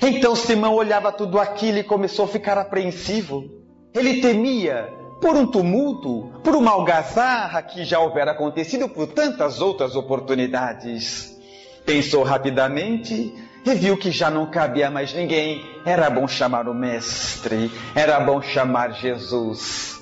Então Simão olhava tudo aquilo e começou a ficar apreensivo. Ele temia por um tumulto, por uma algazarra que já houvera acontecido por tantas outras oportunidades. Pensou rapidamente e viu que já não cabia mais ninguém. Era bom chamar o Mestre, era bom chamar Jesus.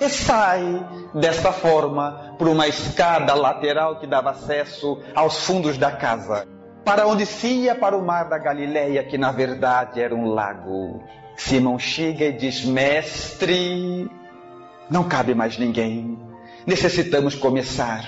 E sai desta forma por uma escada lateral que dava acesso aos fundos da casa, para onde se ia para o mar da Galileia, que na verdade era um lago. Simão chega e diz: Mestre, não cabe mais ninguém. Necessitamos começar.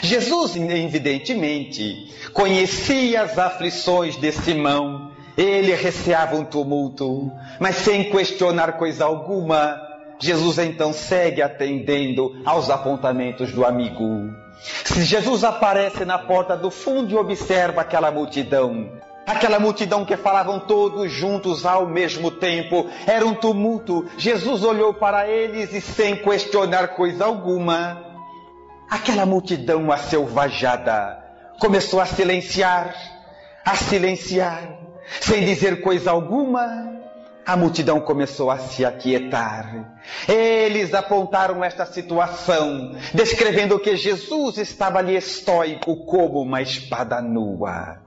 Jesus, evidentemente, conhecia as aflições de Simão. Ele receava um tumulto, mas sem questionar coisa alguma, Jesus então segue atendendo aos apontamentos do amigo. Se Jesus aparece na porta do fundo e observa aquela multidão, Aquela multidão que falavam todos juntos ao mesmo tempo. Era um tumulto. Jesus olhou para eles e, sem questionar coisa alguma, aquela multidão acelvajada começou a silenciar, a silenciar, sem dizer coisa alguma. A multidão começou a se aquietar. Eles apontaram esta situação, descrevendo que Jesus estava ali estoico como uma espada nua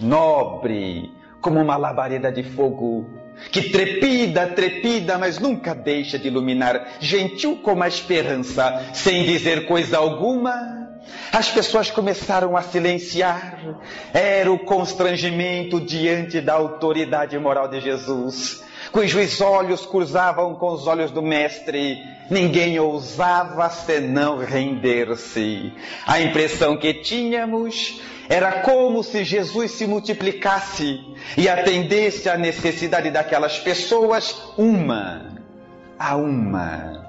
nobre, como uma labareda de fogo, que trepida, trepida, mas nunca deixa de iluminar, gentil como a esperança, sem dizer coisa alguma. As pessoas começaram a silenciar. Era o constrangimento diante da autoridade moral de Jesus, cujos olhos cruzavam com os olhos do Mestre. Ninguém ousava senão render-se. A impressão que tínhamos era como se Jesus se multiplicasse e atendesse à necessidade daquelas pessoas uma a uma.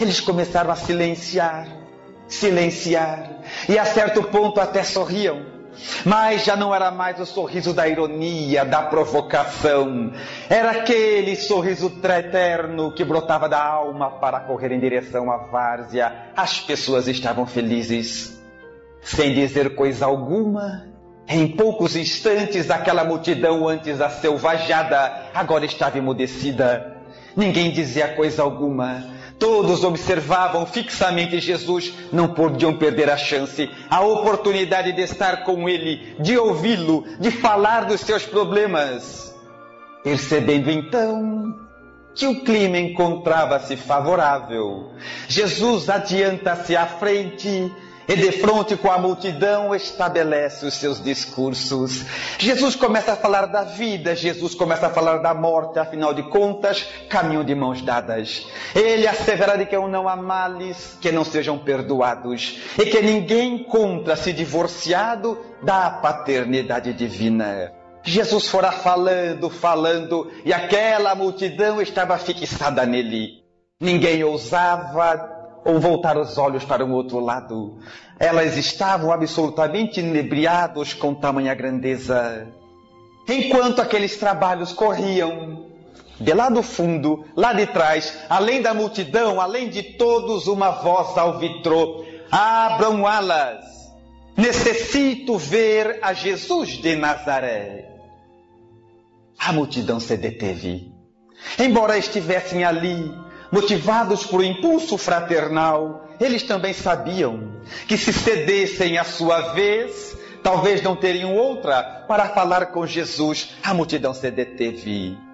Eles começaram a silenciar, silenciar, e a certo ponto até sorriam. Mas já não era mais o sorriso da ironia, da provocação. Era aquele sorriso eterno que brotava da alma para correr em direção à várzea. As pessoas estavam felizes sem dizer coisa alguma. Em poucos instantes, aquela multidão antes selvajada agora estava emudecida. Ninguém dizia coisa alguma. Todos observavam fixamente Jesus, não podiam perder a chance, a oportunidade de estar com Ele, de ouvi-lo, de falar dos seus problemas. Percebendo então que o clima encontrava-se favorável, Jesus adianta-se à frente e de frente com a multidão estabelece os seus discursos. Jesus começa a falar da vida, Jesus começa a falar da morte, afinal de contas, caminham de mãos dadas. Ele assevera de que não há males que não sejam perdoados e que ninguém encontra-se divorciado da paternidade divina. Jesus fora falando, falando, e aquela multidão estava fixada nele. Ninguém ousava ou voltar os olhos para o outro lado. Elas estavam absolutamente inebriados com tamanha grandeza. Enquanto aqueles trabalhos corriam, de lá do fundo, lá de trás, além da multidão, além de todos, uma voz alvitrou: Abram alas, necessito ver a Jesus de Nazaré. A multidão se deteve. Embora estivessem ali, motivados por impulso fraternal, eles também sabiam que se cedessem à sua vez, talvez não teriam outra para falar com Jesus. A multidão se deteve.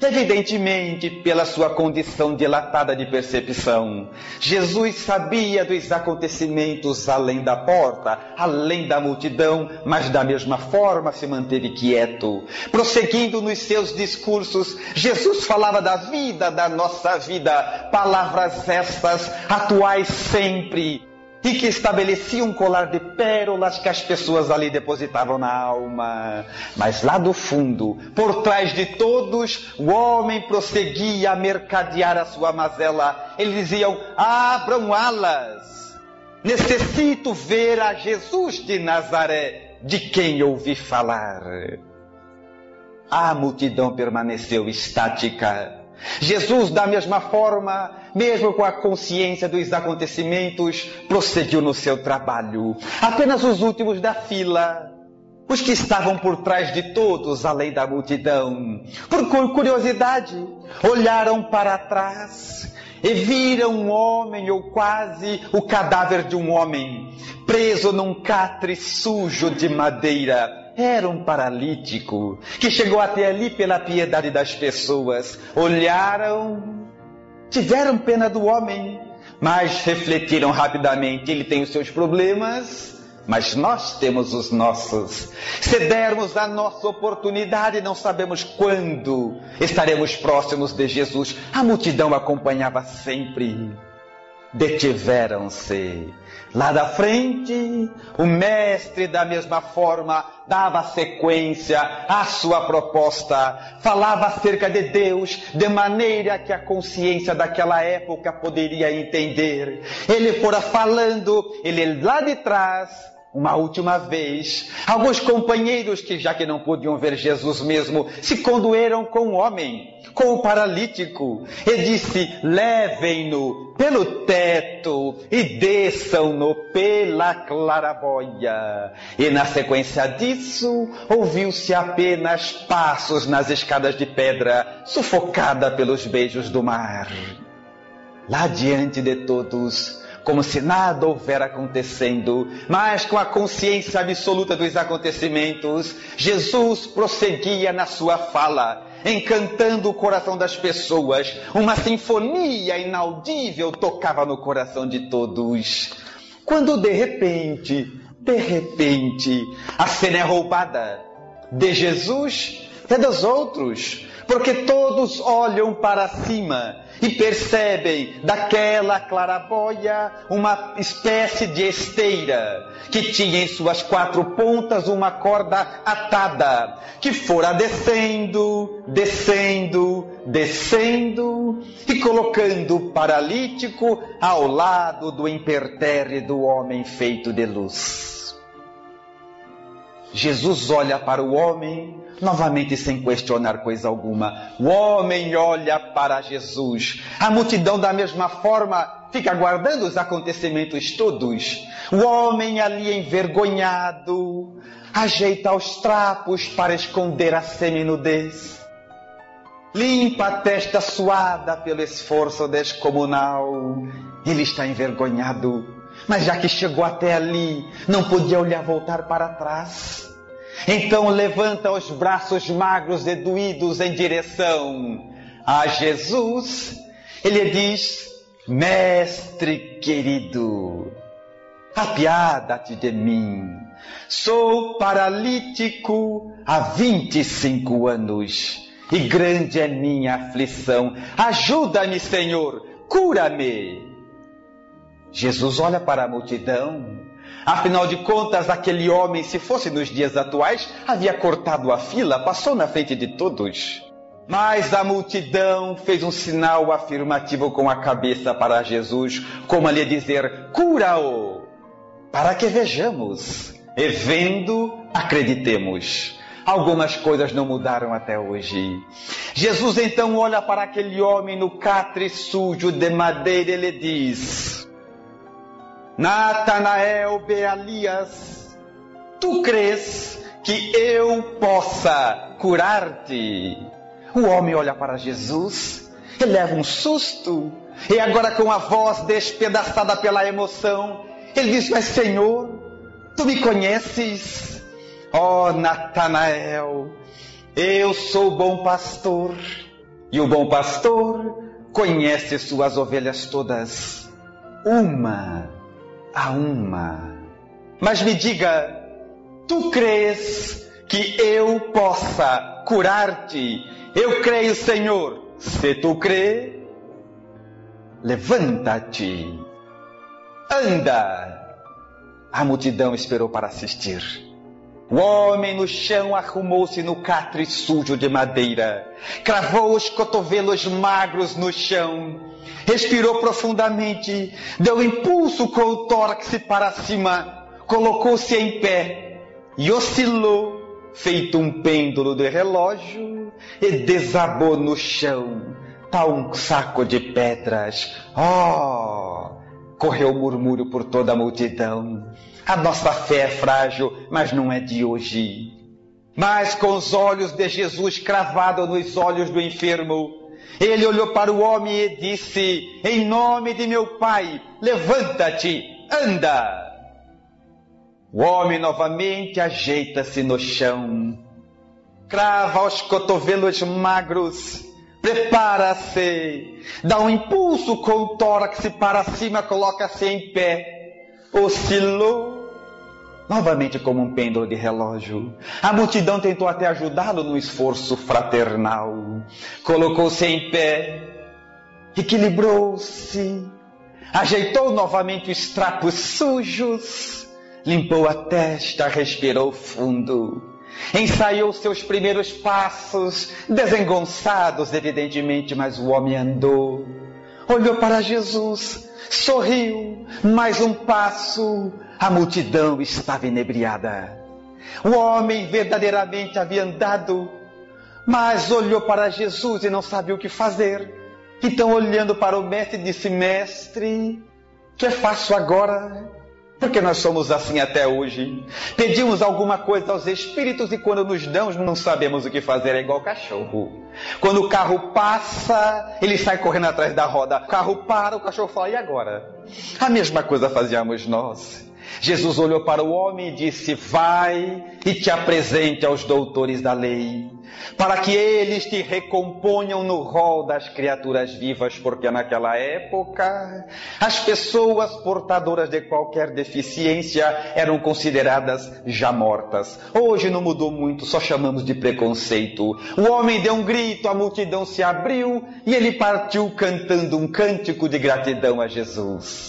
Evidentemente, pela sua condição dilatada de percepção, Jesus sabia dos acontecimentos além da porta, além da multidão, mas da mesma forma se manteve quieto. Prosseguindo nos seus discursos, Jesus falava da vida, da nossa vida, palavras estas atuais sempre, e que estabelecia um colar de pérolas que as pessoas ali depositavam na alma. Mas lá do fundo, por trás de todos, o homem prosseguia a mercadear a sua mazela. Eles diziam: abram alas. Necessito ver a Jesus de Nazaré, de quem ouvi falar. A multidão permaneceu estática Jesus, da mesma forma, mesmo com a consciência dos acontecimentos, prosseguiu no seu trabalho. Apenas os últimos da fila, os que estavam por trás de todos, além da multidão, por curiosidade, olharam para trás e viram um homem, ou quase o cadáver de um homem, preso num catre sujo de madeira. Era um paralítico que chegou até ali pela piedade das pessoas. Olharam, tiveram pena do homem, mas refletiram rapidamente: ele tem os seus problemas, mas nós temos os nossos. Se dermos a nossa oportunidade, não sabemos quando estaremos próximos de Jesus. A multidão acompanhava sempre. Detiveram-se. Lá da frente, o mestre, da mesma forma, dava sequência à sua proposta, falava acerca de Deus, de maneira que a consciência daquela época poderia entender. Ele fora falando, ele lá de trás, uma última vez, alguns companheiros que, já que não podiam ver Jesus mesmo, se condoeram com o homem, com o paralítico, e disse: levem-no pelo teto e desçam-no pela claraboia. E na sequência disso, ouviu-se apenas passos nas escadas de pedra, sufocada pelos beijos do mar. Lá diante de todos, como se nada houvera acontecendo, mas com a consciência absoluta dos acontecimentos, Jesus prosseguia na sua fala, encantando o coração das pessoas. Uma sinfonia inaudível tocava no coração de todos. Quando de repente, de repente, a cena é roubada de Jesus e dos outros, porque todos olham para cima e percebem daquela claraboia uma espécie de esteira que tinha em suas quatro pontas uma corda atada que fora descendo, descendo, descendo e colocando o paralítico ao lado do impertérrito homem feito de luz. Jesus olha para o homem novamente sem questionar coisa alguma. O homem olha para Jesus. A multidão, da mesma forma, fica aguardando os acontecimentos todos. O homem ali envergonhado, ajeita os trapos para esconder a seminudez. Limpa a testa suada pelo esforço descomunal. Ele está envergonhado, mas já que chegou até ali, não podia olhar voltar para trás. Então levanta os braços magros e doídos em direção a Jesus. Ele diz: Mestre querido, apiada-te de mim. Sou paralítico há 25 anos e grande é minha aflição. Ajuda-me, Senhor, cura-me. Jesus olha para a multidão Afinal de contas, aquele homem, se fosse nos dias atuais, havia cortado a fila, passou na frente de todos. Mas a multidão fez um sinal afirmativo com a cabeça para Jesus, como a lhe dizer: cura-o, para que vejamos. E vendo, acreditemos. Algumas coisas não mudaram até hoje. Jesus então olha para aquele homem no catre sujo de madeira e lhe diz: Natanael Bealias, tu crês que eu possa curar-te? O homem olha para Jesus, ele leva um susto, e agora com a voz despedaçada pela emoção, ele diz: Mas Senhor, tu me conheces? Ó oh, Natanael, eu sou bom pastor, e o bom pastor conhece suas ovelhas todas, uma a uma. Mas me diga, tu crês que eu possa curar-te? Eu creio, Senhor. Se tu crê, levanta-te, anda. A multidão esperou para assistir. O homem no chão arrumou-se no catre sujo de madeira, cravou os cotovelos magros no chão, respirou profundamente, deu impulso com o tórax para cima, colocou-se em pé e oscilou, feito um pêndulo de relógio, e desabou no chão, tal um saco de pedras. Oh! correu murmúrio por toda a multidão. A nossa fé é frágil, mas não é de hoje. Mas com os olhos de Jesus cravados nos olhos do enfermo, ele olhou para o homem e disse: Em nome de meu Pai, levanta-te, anda. O homem novamente ajeita-se no chão, crava os cotovelos magros, prepara-se, dá um impulso com o tórax para cima, coloca-se em pé, oscilou, novamente como um pêndulo de relógio. A multidão tentou até ajudá-lo no esforço fraternal. Colocou-se em pé, equilibrou-se, ajeitou novamente os trapos sujos, limpou a testa, respirou fundo. Ensaiou seus primeiros passos, desengonçados, evidentemente, mas o homem andou. Olhou para Jesus, sorriu, mais um passo, a multidão estava inebriada. O homem verdadeiramente havia andado, mas olhou para Jesus e não sabia o que fazer. Então, olhando para o mestre, disse: Mestre, que faço agora? Porque nós somos assim até hoje. Pedimos alguma coisa aos espíritos e quando nos dão, não sabemos o que fazer. É igual cachorro. Quando o carro passa, ele sai correndo atrás da roda. O carro para, o cachorro fala: e agora? A mesma coisa fazíamos nós. Jesus olhou para o homem e disse: Vai e te apresente aos doutores da lei, para que eles te recomponham no rol das criaturas vivas, porque naquela época as pessoas portadoras de qualquer deficiência eram consideradas já mortas. Hoje não mudou muito, só chamamos de preconceito. O homem deu um grito, a multidão se abriu e ele partiu cantando um cântico de gratidão a Jesus.